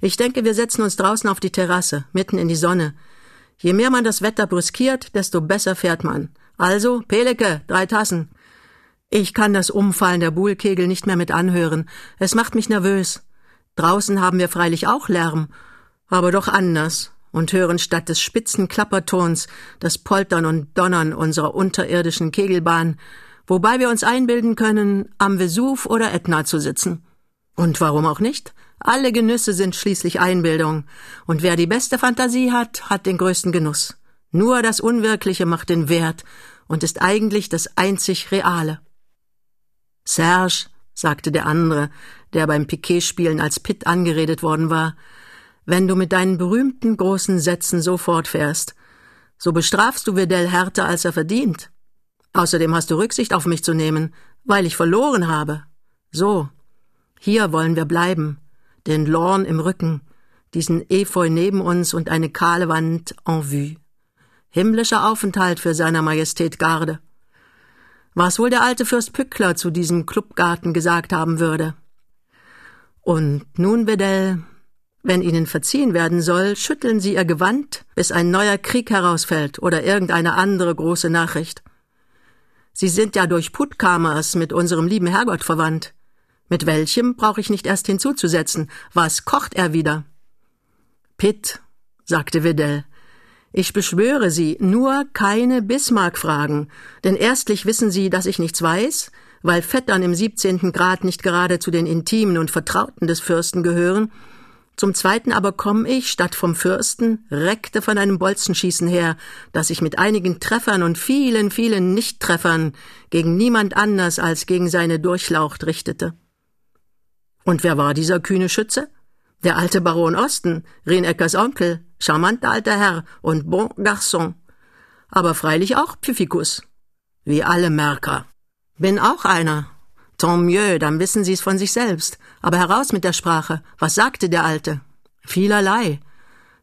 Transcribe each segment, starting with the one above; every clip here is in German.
Ich denke, wir setzen uns draußen auf die Terrasse, mitten in die Sonne. Je mehr man das Wetter brüskiert, desto besser fährt man. Also, Peleke, drei Tassen. Ich kann das Umfallen der Buhlkegel nicht mehr mit anhören. Es macht mich nervös. Draußen haben wir freilich auch Lärm, aber doch anders und hören statt des spitzen Klappertons das Poltern und Donnern unserer unterirdischen Kegelbahn, wobei wir uns einbilden können, am Vesuv oder Ätna zu sitzen. Und warum auch nicht? Alle Genüsse sind schließlich Einbildung, und wer die beste Fantasie hat, hat den größten Genuss. Nur das Unwirkliche macht den Wert und ist eigentlich das einzig Reale. Serge, sagte der andere, der beim Piquet-Spielen als Pitt angeredet worden war, wenn du mit deinen berühmten großen Sätzen so fortfährst, so bestrafst du Wedell härter, als er verdient. Außerdem hast du Rücksicht auf mich zu nehmen, weil ich verloren habe. So, hier wollen wir bleiben, den Lorn im Rücken, diesen Efeu neben uns und eine kahle Wand en vue. Himmlischer Aufenthalt für seiner Majestät Garde. Was wohl der alte Fürst Pückler zu diesem Clubgarten gesagt haben würde. Und nun, Bedell, wenn Ihnen verziehen werden soll, schütteln Sie Ihr Gewand, bis ein neuer Krieg herausfällt oder irgendeine andere große Nachricht. Sie sind ja durch Puttkamers mit unserem lieben Herrgott verwandt. Mit welchem brauche ich nicht erst hinzuzusetzen. Was kocht er wieder? Pitt, sagte Wedell, ich beschwöre Sie, nur keine Bismarck-Fragen, denn erstlich wissen Sie, dass ich nichts weiß, weil Vettern im siebzehnten Grad nicht gerade zu den Intimen und Vertrauten des Fürsten gehören, zum Zweiten aber komm ich, statt vom Fürsten, reckte von einem Bolzenschießen her, das ich mit einigen Treffern und vielen, vielen Nichttreffern gegen niemand anders als gegen seine Durchlaucht richtete. Und wer war dieser kühne Schütze? Der alte Baron Osten, Rieneckers Onkel, charmanter alter Herr und bon garçon. Aber freilich auch Pfiffikus. Wie alle Märker. Bin auch einer, Tant mieux, dann wissen Sie es von sich selbst. Aber heraus mit der Sprache. Was sagte der Alte? Vielerlei.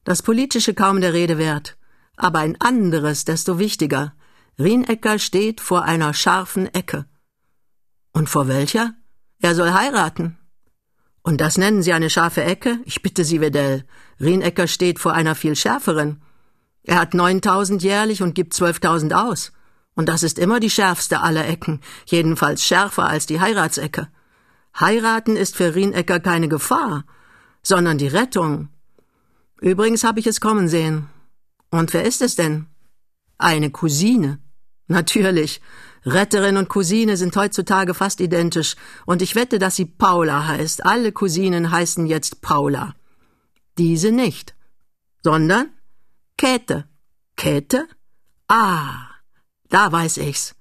Das Politische kaum der Rede wert. Aber ein anderes, desto wichtiger. Rienecker steht vor einer scharfen Ecke. Und vor welcher? Er soll heiraten. Und das nennen Sie eine scharfe Ecke? Ich bitte Sie, Wedell. Rienecker steht vor einer viel schärferen. Er hat neuntausend jährlich und gibt zwölftausend aus. Und das ist immer die schärfste aller Ecken, jedenfalls schärfer als die Heiratsecke. Heiraten ist für Rienecker keine Gefahr, sondern die Rettung. Übrigens habe ich es kommen sehen. Und wer ist es denn? Eine Cousine. Natürlich. Retterin und Cousine sind heutzutage fast identisch, und ich wette, dass sie Paula heißt. Alle Cousinen heißen jetzt Paula. Diese nicht. Sondern Käthe. Käthe? Ah. Da weiß ich's.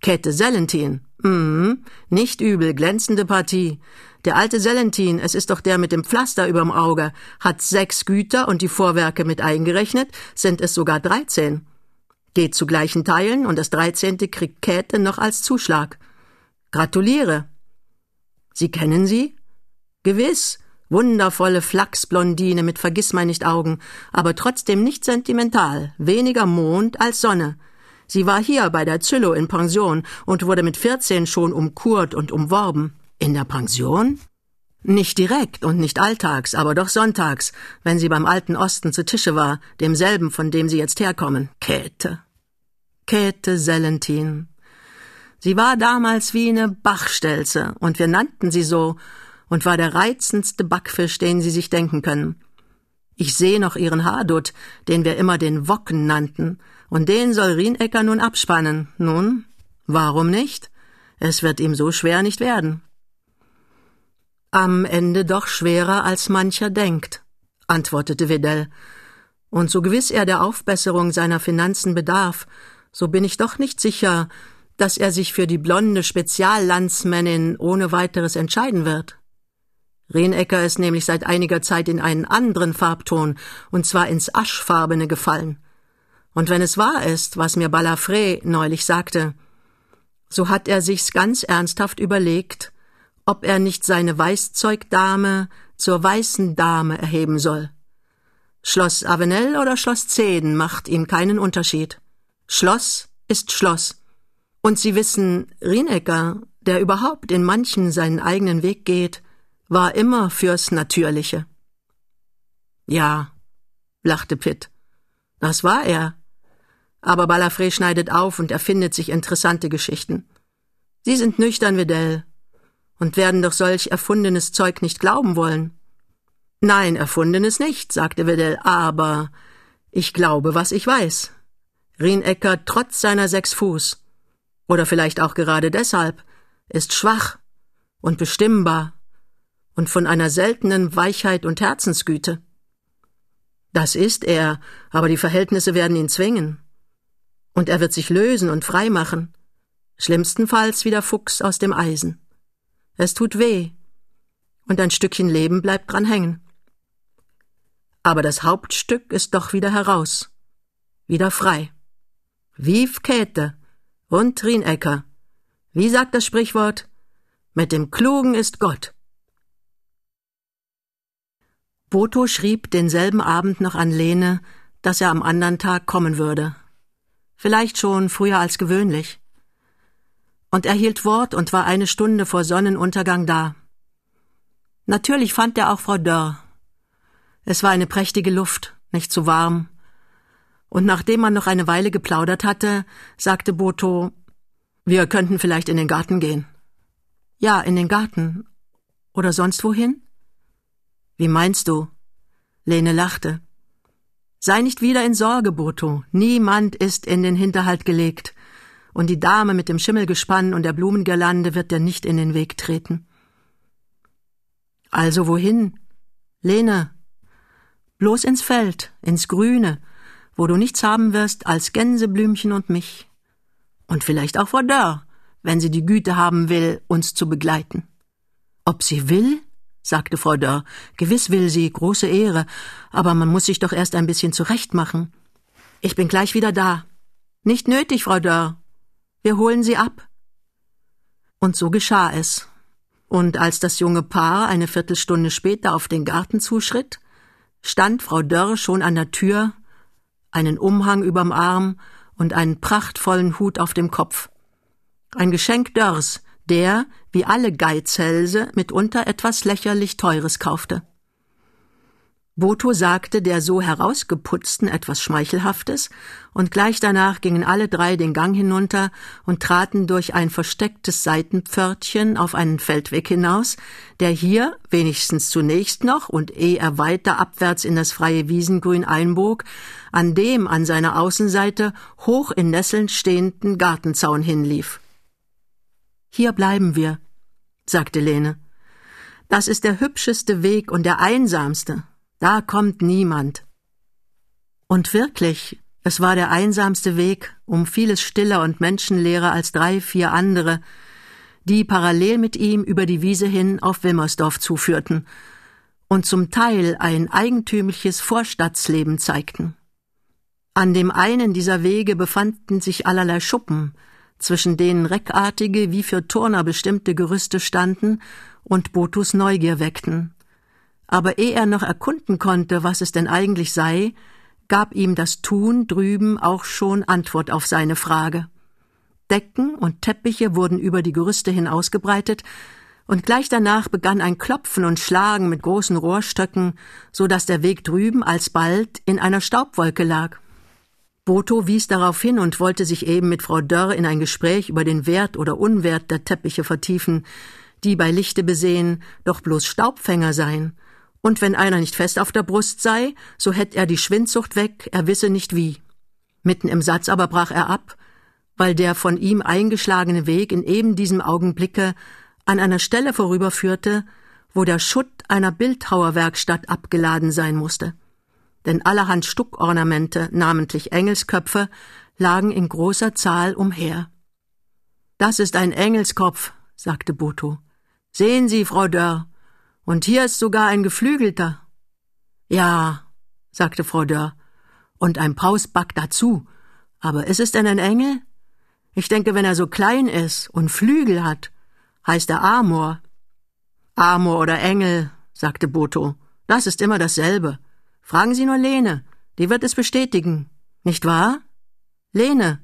Kette Sellentin. Mhm, nicht übel, glänzende Partie. Der alte Sellentin, es ist doch der mit dem Pflaster überm Auge, hat sechs Güter und die Vorwerke mit eingerechnet, sind es sogar dreizehn. Geht zu gleichen Teilen und das dreizehnte kriegt Käthe noch als Zuschlag. Gratuliere. Sie kennen sie? Gewiss. Wundervolle Flachsblondine mit Vergissmeinnicht-Augen, aber trotzdem nicht sentimental, weniger Mond als Sonne. Sie war hier bei der Züllo in Pension und wurde mit vierzehn schon umkurt und umworben. In der Pension? Nicht direkt und nicht alltags, aber doch sonntags, wenn sie beim alten Osten zu Tische war, demselben, von dem sie jetzt herkommen. Käthe. Käthe Sellentin. Sie war damals wie eine Bachstelze, und wir nannten sie so, und war der reizendste Backfisch, den Sie sich denken können. Ich sehe noch ihren Haardutt, den wir immer den Wocken nannten, und den soll Rienecker nun abspannen. Nun, warum nicht? Es wird ihm so schwer nicht werden. Am Ende doch schwerer, als mancher denkt, antwortete Wedell. Und so gewiss er der Aufbesserung seiner Finanzen bedarf, so bin ich doch nicht sicher, dass er sich für die blonde Speziallandsmännin ohne weiteres entscheiden wird. Rienecker ist nämlich seit einiger Zeit in einen anderen Farbton, und zwar ins Aschfarbene gefallen. Und wenn es wahr ist, was mir Balafré neulich sagte, so hat er sich's ganz ernsthaft überlegt, ob er nicht seine Weißzeugdame zur weißen Dame erheben soll. Schloss Avenel oder Schloss Zeden macht ihm keinen Unterschied. Schloss ist Schloss. Und Sie wissen, Rienecker, der überhaupt in manchen seinen eigenen Weg geht, war immer fürs Natürliche. Ja, lachte Pitt. Das war er. Aber Balafré schneidet auf und erfindet sich interessante Geschichten. Sie sind nüchtern, Vidal, und werden doch solch erfundenes Zeug nicht glauben wollen. Nein, erfundenes nicht, sagte Vidal, aber ich glaube, was ich weiß. Rienecker trotz seiner sechs Fuß, oder vielleicht auch gerade deshalb, ist schwach und bestimmbar und von einer seltenen Weichheit und Herzensgüte. Das ist er, aber die Verhältnisse werden ihn zwingen. Und er wird sich lösen und frei machen. Schlimmstenfalls wie der Fuchs aus dem Eisen. Es tut weh. Und ein Stückchen Leben bleibt dran hängen. Aber das Hauptstück ist doch wieder heraus. Wieder frei. Vive Käthe und Rienecker. Wie sagt das Sprichwort? Mit dem Klugen ist Gott. Boto schrieb denselben Abend noch an Lene, dass er am anderen Tag kommen würde. Vielleicht schon früher als gewöhnlich. Und er hielt Wort und war eine Stunde vor Sonnenuntergang da. Natürlich fand er auch Frau Dörr. Es war eine prächtige Luft, nicht zu warm. Und nachdem man noch eine Weile geplaudert hatte, sagte Boto, wir könnten vielleicht in den Garten gehen. Ja, in den Garten. Oder sonst wohin? Wie meinst du? Lene lachte. Sei nicht wieder in Sorge, Boto. Niemand ist in den Hinterhalt gelegt. Und die Dame mit dem Schimmelgespann und der Blumengirlande wird dir nicht in den Weg treten. Also wohin? Lene. Bloß ins Feld, ins Grüne, wo du nichts haben wirst als Gänseblümchen und mich. Und vielleicht auch Frau Dörr, wenn sie die Güte haben will, uns zu begleiten. Ob sie will? sagte Frau Dörr. Gewiss will sie, große Ehre, aber man muss sich doch erst ein bisschen zurechtmachen. Ich bin gleich wieder da. Nicht nötig, Frau Dörr. Wir holen sie ab. Und so geschah es. Und als das junge Paar eine Viertelstunde später auf den Garten zuschritt, stand Frau Dörr schon an der Tür, einen Umhang überm Arm und einen prachtvollen Hut auf dem Kopf. Ein Geschenk Dörrs, der, wie alle Geizhälse, mitunter etwas lächerlich Teures kaufte. Boto sagte der so herausgeputzten etwas Schmeichelhaftes, und gleich danach gingen alle drei den Gang hinunter und traten durch ein verstecktes Seitenpförtchen auf einen Feldweg hinaus, der hier, wenigstens zunächst noch und ehe er weiter abwärts in das freie Wiesengrün einbog, an dem an seiner Außenseite hoch in Nesseln stehenden Gartenzaun hinlief. Hier bleiben wir, sagte Lene. Das ist der hübscheste Weg und der einsamste. Da kommt niemand. Und wirklich, es war der einsamste Weg, um vieles stiller und menschenleerer als drei, vier andere, die parallel mit ihm über die Wiese hin auf Wilmersdorf zuführten und zum Teil ein eigentümliches Vorstadtsleben zeigten. An dem einen dieser Wege befanden sich allerlei Schuppen, zwischen denen reckartige, wie für Turner bestimmte Gerüste standen und Botus Neugier weckten. Aber ehe er noch erkunden konnte, was es denn eigentlich sei, gab ihm das Tun drüben auch schon Antwort auf seine Frage. Decken und Teppiche wurden über die Gerüste hin ausgebreitet, und gleich danach begann ein Klopfen und Schlagen mit großen Rohrstöcken, so dass der Weg drüben alsbald in einer Staubwolke lag. Boto wies darauf hin und wollte sich eben mit Frau Dörr in ein Gespräch über den Wert oder Unwert der Teppiche vertiefen, die bei Lichte besehen doch bloß Staubfänger seien, und wenn einer nicht fest auf der Brust sei, so hätt er die Schwindsucht weg, er wisse nicht wie. Mitten im Satz aber brach er ab, weil der von ihm eingeschlagene Weg in eben diesem Augenblicke an einer Stelle vorüberführte, wo der Schutt einer Bildhauerwerkstatt abgeladen sein musste denn allerhand Stuckornamente, namentlich Engelsköpfe, lagen in großer Zahl umher. Das ist ein Engelskopf, sagte Boto. Sehen Sie, Frau Dörr, und hier ist sogar ein geflügelter. Ja, sagte Frau Dörr, und ein Pausback dazu. Aber ist es denn ein Engel? Ich denke, wenn er so klein ist und Flügel hat, heißt er Amor. Amor oder Engel, sagte Boto, das ist immer dasselbe. Fragen Sie nur Lene, die wird es bestätigen. Nicht wahr? Lene.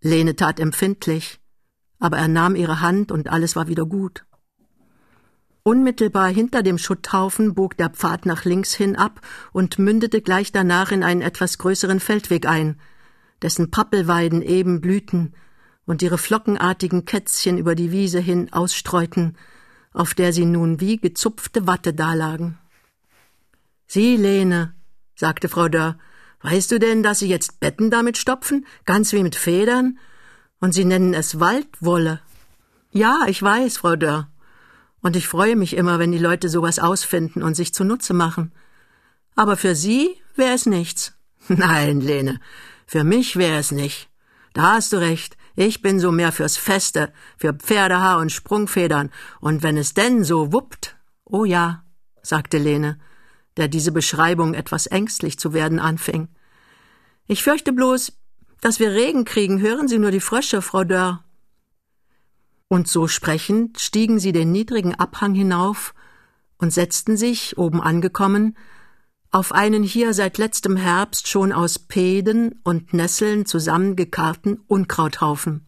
Lene tat empfindlich, aber er nahm ihre Hand und alles war wieder gut. Unmittelbar hinter dem Schutthaufen bog der Pfad nach links hin ab und mündete gleich danach in einen etwas größeren Feldweg ein, dessen Pappelweiden eben blühten und ihre flockenartigen Kätzchen über die Wiese hin ausstreuten, auf der sie nun wie gezupfte Watte dalagen. Sieh, Lene, sagte Frau Dörr, weißt du denn, dass sie jetzt Betten damit stopfen, ganz wie mit Federn? Und sie nennen es Waldwolle. Ja, ich weiß, Frau Dörr. Und ich freue mich immer, wenn die Leute sowas ausfinden und sich zunutze machen. Aber für Sie wäre es nichts. Nein, Lene, für mich wäre es nicht. Da hast du recht. Ich bin so mehr fürs Feste, für Pferdehaar und Sprungfedern. Und wenn es denn so wuppt. Oh ja, sagte Lene, der diese Beschreibung etwas ängstlich zu werden anfing. Ich fürchte bloß, dass wir Regen kriegen. Hören Sie nur die Frösche, Frau Dörr. Und so sprechend stiegen sie den niedrigen Abhang hinauf und setzten sich, oben angekommen, auf einen hier seit letztem Herbst schon aus Peden und Nesseln zusammengekarrten Unkrauthaufen.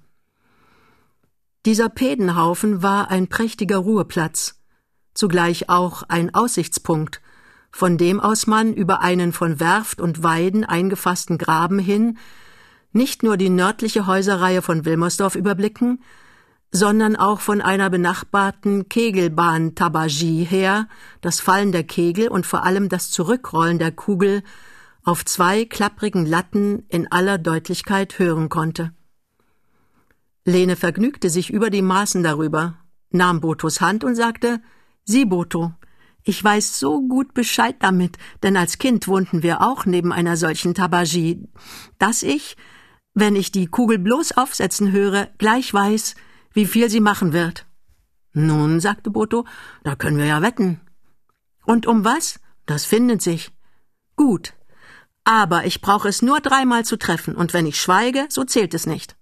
Dieser Pedenhaufen war ein prächtiger Ruheplatz, zugleich auch ein Aussichtspunkt, von dem aus man über einen von Werft und Weiden eingefassten Graben hin nicht nur die nördliche Häuserreihe von Wilmersdorf überblicken, sondern auch von einer benachbarten Kegelbahn-Tabagie her das Fallen der Kegel und vor allem das Zurückrollen der Kugel auf zwei klapprigen Latten in aller Deutlichkeit hören konnte. Lene vergnügte sich über die Maßen darüber, nahm Botos Hand und sagte, Sieh, Boto, ich weiß so gut Bescheid damit, denn als Kind wohnten wir auch neben einer solchen Tabagie, dass ich, wenn ich die Kugel bloß aufsetzen höre, gleich weiß, wie viel sie machen wird. Nun, sagte Boto, da können wir ja wetten. Und um was? Das findet sich. Gut. Aber ich brauche es nur dreimal zu treffen, und wenn ich schweige, so zählt es nicht.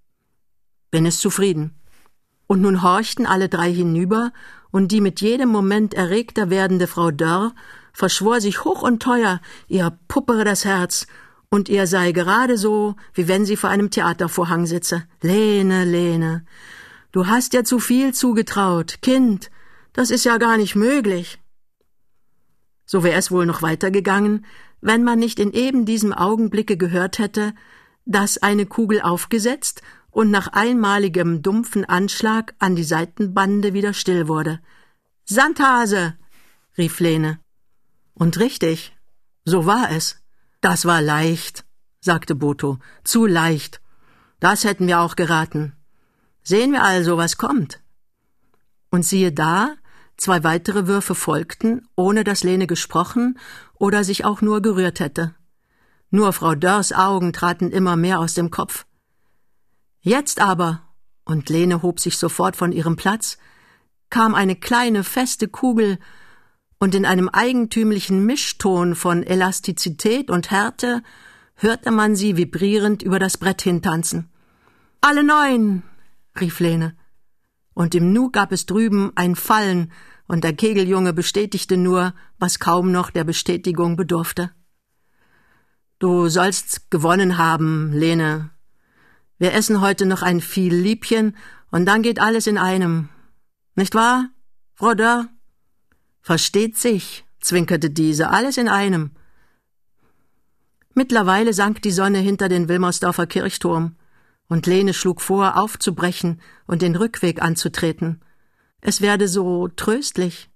Bin es zufrieden. Und nun horchten alle drei hinüber, und die mit jedem Moment erregter werdende Frau Dörr verschwor sich hoch und teuer, ihr puppere das Herz, und ihr sei gerade so, wie wenn sie vor einem Theatervorhang sitze. Lene, Lene, Du hast ja zu viel zugetraut. Kind, das ist ja gar nicht möglich. So wäre es wohl noch weitergegangen, wenn man nicht in eben diesem Augenblicke gehört hätte, dass eine Kugel aufgesetzt und nach einmaligem dumpfen Anschlag an die Seitenbande wieder still wurde. Sandhase! rief Lene. Und richtig, so war es. Das war leicht, sagte Boto, zu leicht. Das hätten wir auch geraten. Sehen wir also, was kommt. Und siehe da, zwei weitere Würfe folgten, ohne dass Lene gesprochen oder sich auch nur gerührt hätte. Nur Frau Dörrs Augen traten immer mehr aus dem Kopf. Jetzt aber, und Lene hob sich sofort von ihrem Platz, kam eine kleine feste Kugel, und in einem eigentümlichen Mischton von Elastizität und Härte hörte man sie vibrierend über das Brett hintanzen. Alle neun, rief Lene. Und im Nu gab es drüben ein Fallen, und der Kegeljunge bestätigte nur, was kaum noch der Bestätigung bedurfte. Du sollst gewonnen haben, Lene. Wir essen heute noch ein viel Liebchen, und dann geht alles in einem. Nicht wahr, Frau Dörr? Versteht sich, zwinkerte diese, alles in einem. Mittlerweile sank die Sonne hinter den Wilmersdorfer Kirchturm und Lene schlug vor, aufzubrechen und den Rückweg anzutreten. Es werde so tröstlich.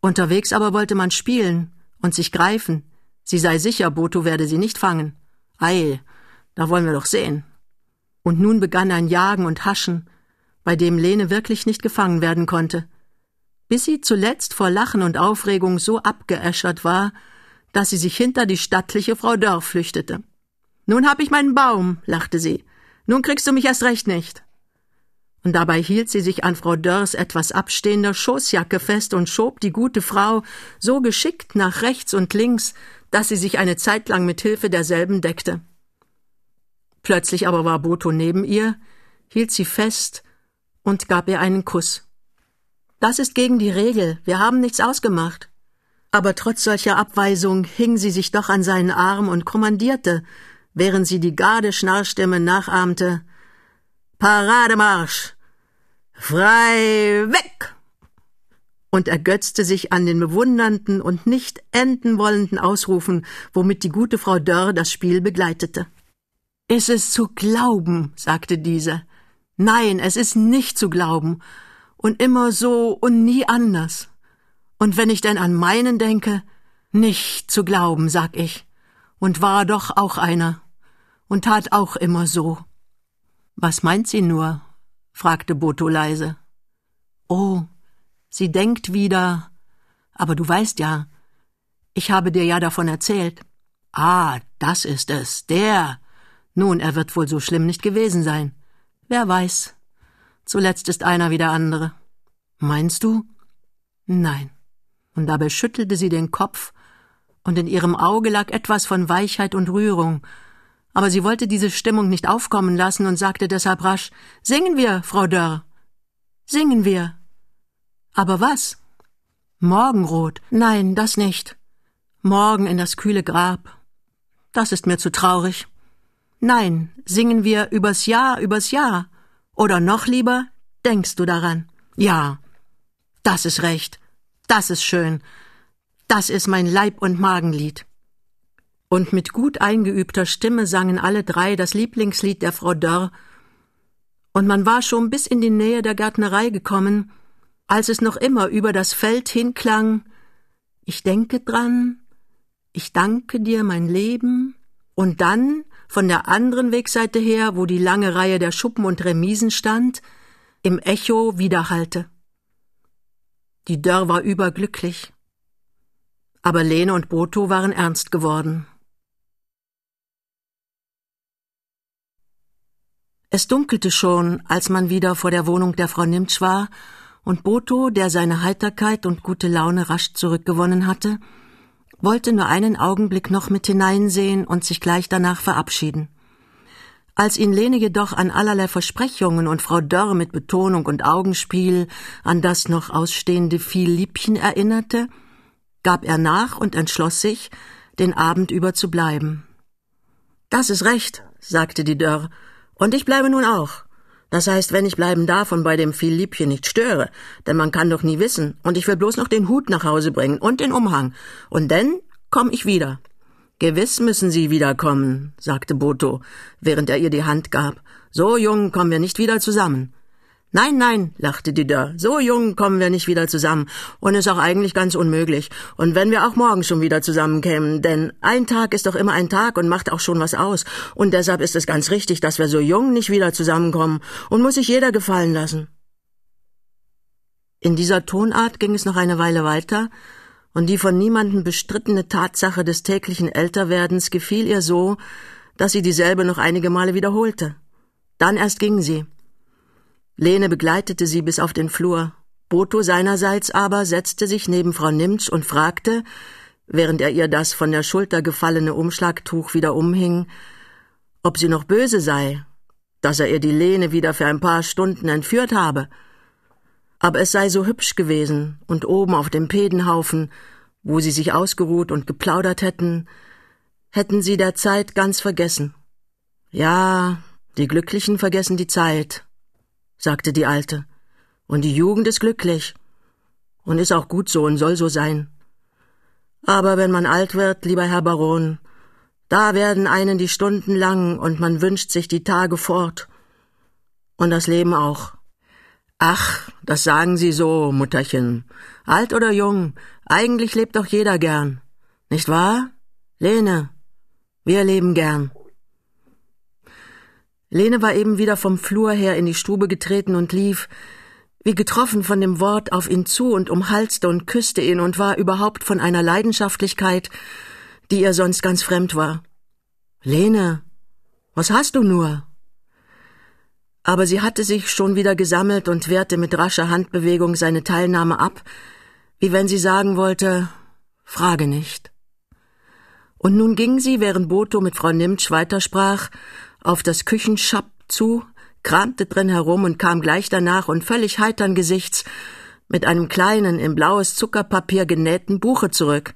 Unterwegs aber wollte man spielen und sich greifen. Sie sei sicher, Boto werde sie nicht fangen. Ei, da wollen wir doch sehen. Und nun begann ein Jagen und Haschen, bei dem Lene wirklich nicht gefangen werden konnte, bis sie zuletzt vor Lachen und Aufregung so abgeäschert war, dass sie sich hinter die stattliche Frau Dörr flüchtete. Nun hab ich meinen Baum, lachte sie. Nun kriegst du mich erst recht nicht. Und dabei hielt sie sich an Frau Dörrs etwas abstehender Schoßjacke fest und schob die gute Frau so geschickt nach rechts und links, dass sie sich eine Zeit lang mit Hilfe derselben deckte. Plötzlich aber war Boto neben ihr, hielt sie fest und gab ihr einen Kuss. Das ist gegen die Regel, wir haben nichts ausgemacht. Aber trotz solcher Abweisung hing sie sich doch an seinen Arm und kommandierte, während sie die Gardeschnarrstimme nachahmte. Parademarsch! Frei weg! und ergötzte sich an den bewundernden und nicht enden wollenden Ausrufen, womit die gute Frau Dörr das Spiel begleitete. Ist es zu glauben, sagte diese. Nein, es ist nicht zu glauben. Und immer so und nie anders. Und wenn ich denn an meinen denke, nicht zu glauben, sag ich. Und war doch auch einer. Und tat auch immer so. Was meint sie nur? fragte Boto leise. Oh, sie denkt wieder. Aber du weißt ja, ich habe dir ja davon erzählt. Ah, das ist es, der. Nun, er wird wohl so schlimm nicht gewesen sein. Wer weiß. Zuletzt ist einer wie der andere. Meinst du? Nein. Und dabei schüttelte sie den Kopf, und in ihrem Auge lag etwas von Weichheit und Rührung, aber sie wollte diese Stimmung nicht aufkommen lassen und sagte deshalb rasch Singen wir, Frau Dörr. Singen wir. Aber was? Morgenrot. Nein, das nicht. Morgen in das kühle Grab. Das ist mir zu traurig. Nein, singen wir übers Jahr, übers Jahr. Oder noch lieber, denkst du daran? Ja. Das ist recht. Das ist schön. Das ist mein Leib- und Magenlied und mit gut eingeübter Stimme sangen alle drei das Lieblingslied der Frau Dörr, und man war schon bis in die Nähe der Gärtnerei gekommen, als es noch immer über das Feld hinklang Ich denke dran, ich danke dir mein Leben, und dann von der anderen Wegseite her, wo die lange Reihe der Schuppen und Remisen stand, im Echo widerhallte. Die Dörr war überglücklich. Aber Lene und Boto waren ernst geworden. Es dunkelte schon, als man wieder vor der Wohnung der Frau Nimtsch war, und Boto, der seine Heiterkeit und gute Laune rasch zurückgewonnen hatte, wollte nur einen Augenblick noch mit hineinsehen und sich gleich danach verabschieden. Als ihn Lene jedoch an allerlei Versprechungen und Frau Dörr mit Betonung und Augenspiel an das noch ausstehende viel Liebchen erinnerte, gab er nach und entschloss sich, den Abend über zu bleiben. Das ist recht, sagte die Dörr, und ich bleibe nun auch. Das heißt, wenn ich bleiben darf und bei dem Philippchen nicht störe, denn man kann doch nie wissen, und ich will bloß noch den Hut nach Hause bringen und den Umhang, und dann komm ich wieder. Gewiss müssen Sie wiederkommen, sagte Boto, während er ihr die Hand gab. So jung kommen wir nicht wieder zusammen. Nein, nein, lachte Dörr, so jung kommen wir nicht wieder zusammen und ist auch eigentlich ganz unmöglich. Und wenn wir auch morgen schon wieder zusammenkämen, denn ein Tag ist doch immer ein Tag und macht auch schon was aus. Und deshalb ist es ganz richtig, dass wir so jung nicht wieder zusammenkommen und muss sich jeder gefallen lassen. In dieser Tonart ging es noch eine Weile weiter, und die von niemandem bestrittene Tatsache des täglichen Älterwerdens gefiel ihr so, dass sie dieselbe noch einige Male wiederholte. Dann erst ging sie. Lene begleitete sie bis auf den Flur. Boto seinerseits aber setzte sich neben Frau Nimtsch und fragte, während er ihr das von der Schulter gefallene Umschlagtuch wieder umhing, ob sie noch böse sei, dass er ihr die Lene wieder für ein paar Stunden entführt habe. Aber es sei so hübsch gewesen, und oben auf dem Pedenhaufen, wo sie sich ausgeruht und geplaudert hätten, hätten sie der Zeit ganz vergessen. Ja, die Glücklichen vergessen die Zeit, sagte die Alte. Und die Jugend ist glücklich. Und ist auch gut so und soll so sein. Aber wenn man alt wird, lieber Herr Baron, da werden einen die Stunden lang und man wünscht sich die Tage fort. Und das Leben auch. Ach, das sagen Sie so, Mutterchen. Alt oder jung, eigentlich lebt doch jeder gern. Nicht wahr? Lene, wir leben gern. Lene war eben wieder vom Flur her in die Stube getreten und lief, wie getroffen von dem Wort, auf ihn zu und umhalste und küsste ihn und war überhaupt von einer Leidenschaftlichkeit, die ihr sonst ganz fremd war. Lene, was hast du nur? Aber sie hatte sich schon wieder gesammelt und wehrte mit rascher Handbewegung seine Teilnahme ab, wie wenn sie sagen wollte, frage nicht. Und nun ging sie, während Boto mit Frau Nimtsch weitersprach, auf das Küchenschapp zu, kramte drin herum und kam gleich danach und völlig heitern Gesichts mit einem kleinen, in blaues Zuckerpapier genähten Buche zurück,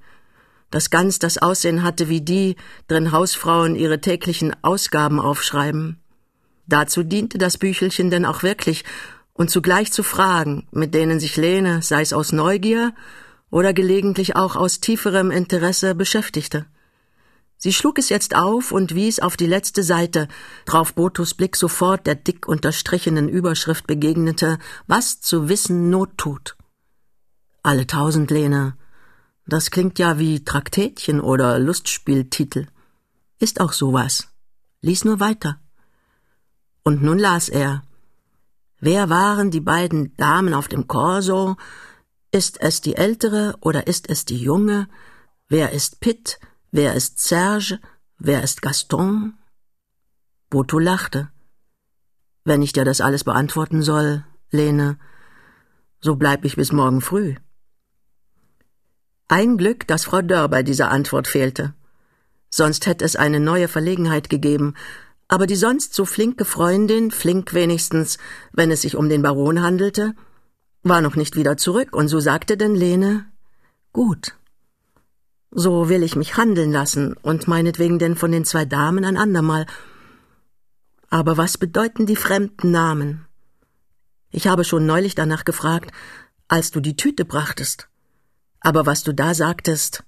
das ganz das Aussehen hatte wie die, drin Hausfrauen ihre täglichen Ausgaben aufschreiben. Dazu diente das Büchelchen denn auch wirklich, und zugleich zu Fragen, mit denen sich Lene, sei es aus Neugier oder gelegentlich auch aus tieferem Interesse, beschäftigte. Sie schlug es jetzt auf und wies auf die letzte Seite, drauf Botus Blick sofort der dick unterstrichenen Überschrift begegnete, was zu wissen Not tut. Alle tausend Lene. Das klingt ja wie Traktätchen oder Lustspieltitel. Ist auch sowas. Lies nur weiter. Und nun las er. Wer waren die beiden Damen auf dem Korso? Ist es die ältere oder ist es die junge? Wer ist Pitt? Wer ist Serge? Wer ist Gaston? Boto lachte. Wenn ich dir das alles beantworten soll, Lene, so bleib ich bis morgen früh. Ein Glück, dass Frau Dörr bei dieser Antwort fehlte. Sonst hätte es eine neue Verlegenheit gegeben, aber die sonst so flinke Freundin, flink wenigstens, wenn es sich um den Baron handelte, war noch nicht wieder zurück, und so sagte denn Lene Gut, so will ich mich handeln lassen und meinetwegen denn von den zwei Damen ein andermal. Aber was bedeuten die fremden Namen? Ich habe schon neulich danach gefragt, als du die Tüte brachtest. Aber was du da sagtest,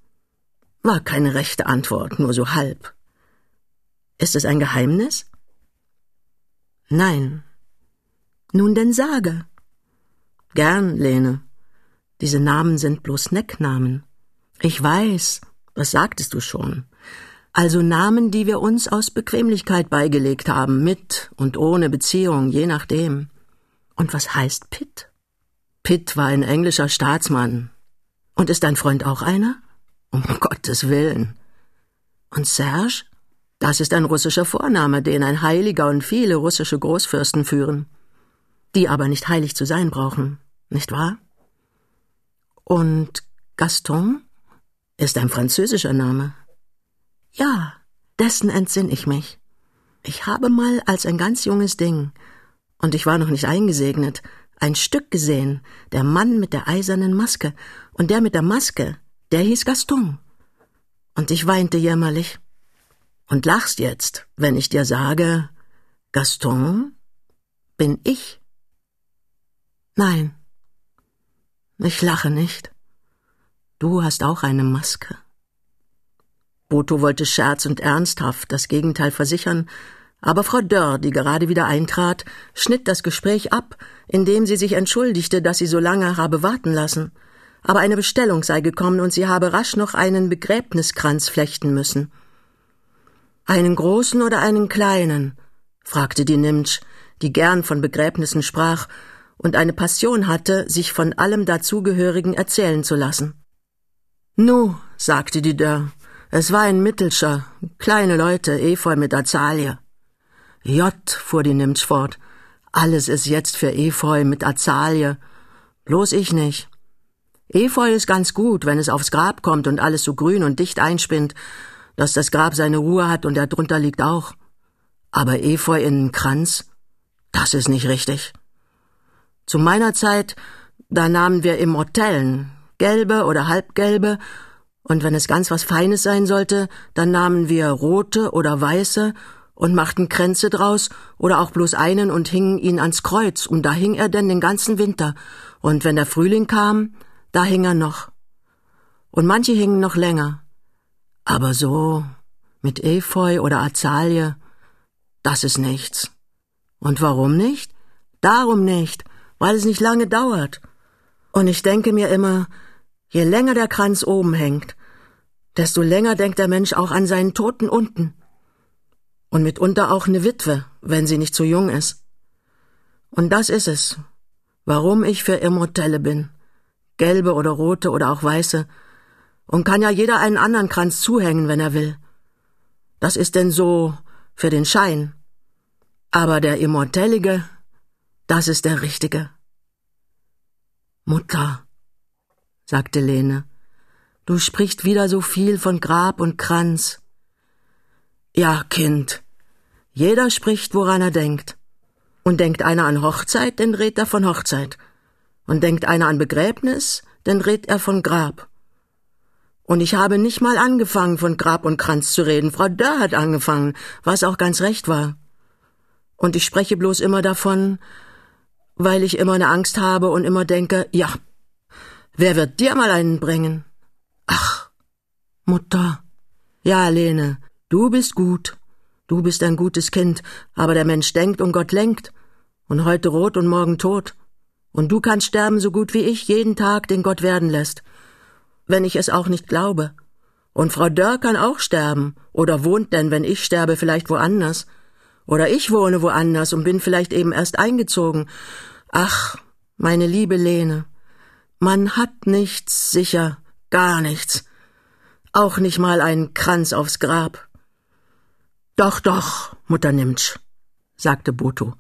war keine rechte Antwort, nur so halb. Ist es ein Geheimnis? Nein. Nun denn sage. Gern, Lene. Diese Namen sind bloß Necknamen. Ich weiß, das sagtest du schon. Also Namen, die wir uns aus Bequemlichkeit beigelegt haben, mit und ohne Beziehung, je nachdem. Und was heißt Pitt? Pitt war ein englischer Staatsmann. Und ist dein Freund auch einer? Um Gottes Willen. Und Serge? Das ist ein russischer Vorname, den ein Heiliger und viele russische Großfürsten führen, die aber nicht heilig zu sein brauchen, nicht wahr? Und Gaston? Ist ein französischer Name. Ja, dessen entsinne ich mich. Ich habe mal als ein ganz junges Ding, und ich war noch nicht eingesegnet, ein Stück gesehen, der Mann mit der eisernen Maske, und der mit der Maske, der hieß Gaston. Und ich weinte jämmerlich. Und lachst jetzt, wenn ich dir sage, Gaston bin ich. Nein, ich lache nicht. Du hast auch eine Maske. Boto wollte scherz und ernsthaft das Gegenteil versichern, aber Frau Dörr, die gerade wieder eintrat, schnitt das Gespräch ab, indem sie sich entschuldigte, dass sie so lange habe warten lassen. Aber eine Bestellung sei gekommen und sie habe rasch noch einen Begräbniskranz flechten müssen. Einen großen oder einen kleinen? fragte die Nimtsch, die gern von Begräbnissen sprach und eine Passion hatte, sich von allem dazugehörigen erzählen zu lassen. Nu, sagte die Dörr, es war ein Mittelscher, kleine Leute, Efeu mit Azalie. Jott, fuhr die Nimtsch fort, alles ist jetzt für Efeu mit Azalie, bloß ich nicht. Efeu ist ganz gut, wenn es aufs Grab kommt und alles so grün und dicht einspinnt, dass das Grab seine Ruhe hat und er drunter liegt auch. Aber Efeu in Kranz, das ist nicht richtig. Zu meiner Zeit, da nahmen wir Immortellen, gelbe oder halbgelbe, und wenn es ganz was Feines sein sollte, dann nahmen wir rote oder weiße und machten Kränze draus oder auch bloß einen und hingen ihn ans Kreuz, und da hing er denn den ganzen Winter, und wenn der Frühling kam, da hing er noch. Und manche hingen noch länger. Aber so, mit Efeu oder Azalie, das ist nichts. Und warum nicht? Darum nicht, weil es nicht lange dauert. Und ich denke mir immer, Je länger der Kranz oben hängt, desto länger denkt der Mensch auch an seinen Toten unten. Und mitunter auch eine Witwe, wenn sie nicht zu jung ist. Und das ist es, warum ich für Immortelle bin. Gelbe oder rote oder auch weiße. Und kann ja jeder einen anderen Kranz zuhängen, wenn er will. Das ist denn so für den Schein. Aber der Immortellige, das ist der Richtige. Mutter, sagte Lene. Du sprichst wieder so viel von Grab und Kranz. Ja, Kind. Jeder spricht, woran er denkt. Und denkt einer an Hochzeit, dann redet er von Hochzeit. Und denkt einer an Begräbnis, dann redet er von Grab. Und ich habe nicht mal angefangen, von Grab und Kranz zu reden. Frau Dörr hat angefangen, was auch ganz recht war. Und ich spreche bloß immer davon, weil ich immer eine Angst habe und immer denke, ja, wer wird dir mal einen bringen? Ach, Mutter. Ja, Lene, du bist gut. Du bist ein gutes Kind, aber der Mensch denkt und Gott lenkt. Und heute rot und morgen tot. Und du kannst sterben so gut wie ich jeden Tag, den Gott werden lässt. Wenn ich es auch nicht glaube. Und Frau Dörr kann auch sterben. Oder wohnt denn, wenn ich sterbe, vielleicht woanders. Oder ich wohne woanders und bin vielleicht eben erst eingezogen. Ach, meine liebe Lene, man hat nichts, sicher, gar nichts. Auch nicht mal einen Kranz aufs Grab. Doch, doch, Mutter Nimtsch, sagte Boto.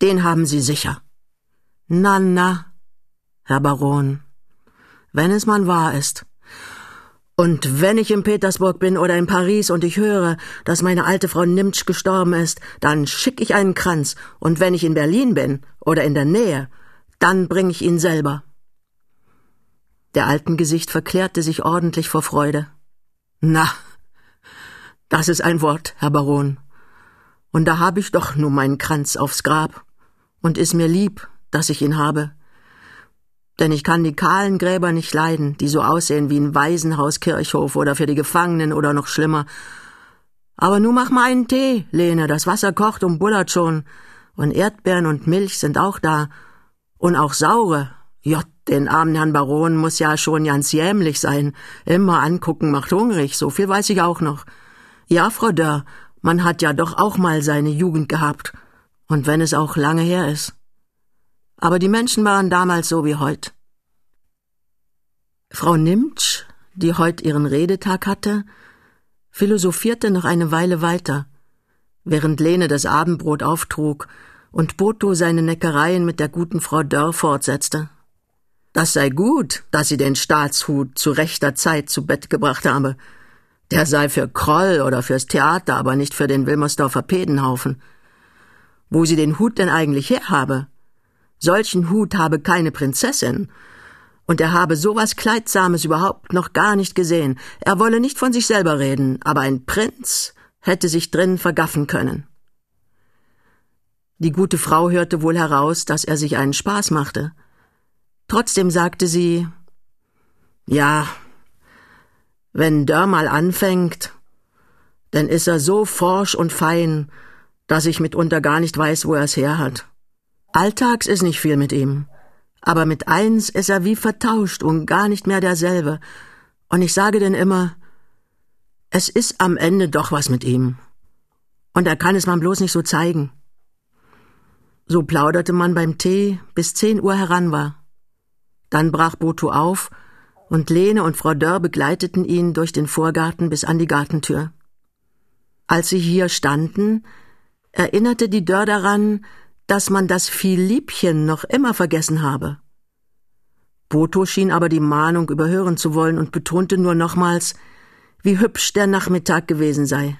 Den haben Sie sicher. Na, na, Herr Baron, wenn es man wahr ist. Und wenn ich in Petersburg bin oder in Paris und ich höre, dass meine alte Frau Nimtsch gestorben ist, dann schick ich einen Kranz, und wenn ich in Berlin bin oder in der Nähe, dann bring ich ihn selber. Der alten Gesicht verklärte sich ordentlich vor Freude. Na, das ist ein Wort, Herr Baron. Und da habe ich doch nur meinen Kranz aufs Grab. Und ist mir lieb, dass ich ihn habe denn ich kann die kahlen Gräber nicht leiden, die so aussehen wie ein Waisenhauskirchhof oder für die Gefangenen oder noch schlimmer. Aber nu mach mal einen Tee, Lene, das Wasser kocht und bullert schon. Und Erdbeeren und Milch sind auch da. Und auch saure. Jott, den armen Herrn Baron muss ja schon ganz jämlich sein. Immer angucken macht hungrig, so viel weiß ich auch noch. Ja, Frau Dörr, man hat ja doch auch mal seine Jugend gehabt. Und wenn es auch lange her ist. Aber die Menschen waren damals so wie heut. Frau Nimtsch, die heut ihren Redetag hatte, philosophierte noch eine Weile weiter, während Lene das Abendbrot auftrug und Boto seine Neckereien mit der guten Frau Dörr fortsetzte. Das sei gut, dass sie den Staatshut zu rechter Zeit zu Bett gebracht habe. Der sei für Kroll oder fürs Theater, aber nicht für den Wilmersdorfer Pedenhaufen. Wo sie den Hut denn eigentlich her habe? Solchen Hut habe keine Prinzessin. Und er habe sowas Kleidsames überhaupt noch gar nicht gesehen. Er wolle nicht von sich selber reden, aber ein Prinz hätte sich drin vergaffen können. Die gute Frau hörte wohl heraus, dass er sich einen Spaß machte. Trotzdem sagte sie Ja, wenn Dörr mal anfängt, dann ist er so forsch und fein, dass ich mitunter gar nicht weiß, wo er es her hat. Alltags ist nicht viel mit ihm, aber mit eins ist er wie vertauscht und gar nicht mehr derselbe, und ich sage denn immer, es ist am Ende doch was mit ihm, und er kann es man bloß nicht so zeigen. So plauderte man beim Tee, bis zehn Uhr heran war. Dann brach Boto auf, und Lene und Frau Dörr begleiteten ihn durch den Vorgarten bis an die Gartentür. Als sie hier standen, erinnerte die Dörr daran, dass man das Vieh Liebchen noch immer vergessen habe. Boto schien aber die Mahnung überhören zu wollen und betonte nur nochmals, wie hübsch der Nachmittag gewesen sei.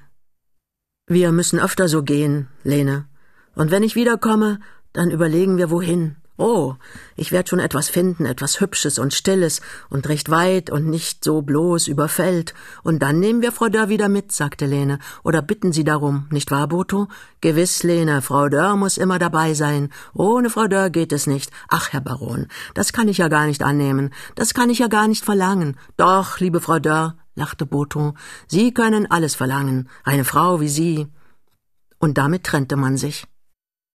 Wir müssen öfter so gehen, Lene. Und wenn ich wiederkomme, dann überlegen wir wohin. Oh, ich werd schon etwas finden, etwas Hübsches und Stilles und recht weit und nicht so bloß überfällt. Und dann nehmen wir Frau Dörr wieder mit, sagte Lene. Oder bitten Sie darum, nicht wahr, Boto? Gewiss, Lene, Frau Dörr muss immer dabei sein. Ohne Frau Dörr geht es nicht. Ach, Herr Baron, das kann ich ja gar nicht annehmen. Das kann ich ja gar nicht verlangen. Doch, liebe Frau Dörr, lachte Boto, Sie können alles verlangen. Eine Frau wie Sie. Und damit trennte man sich.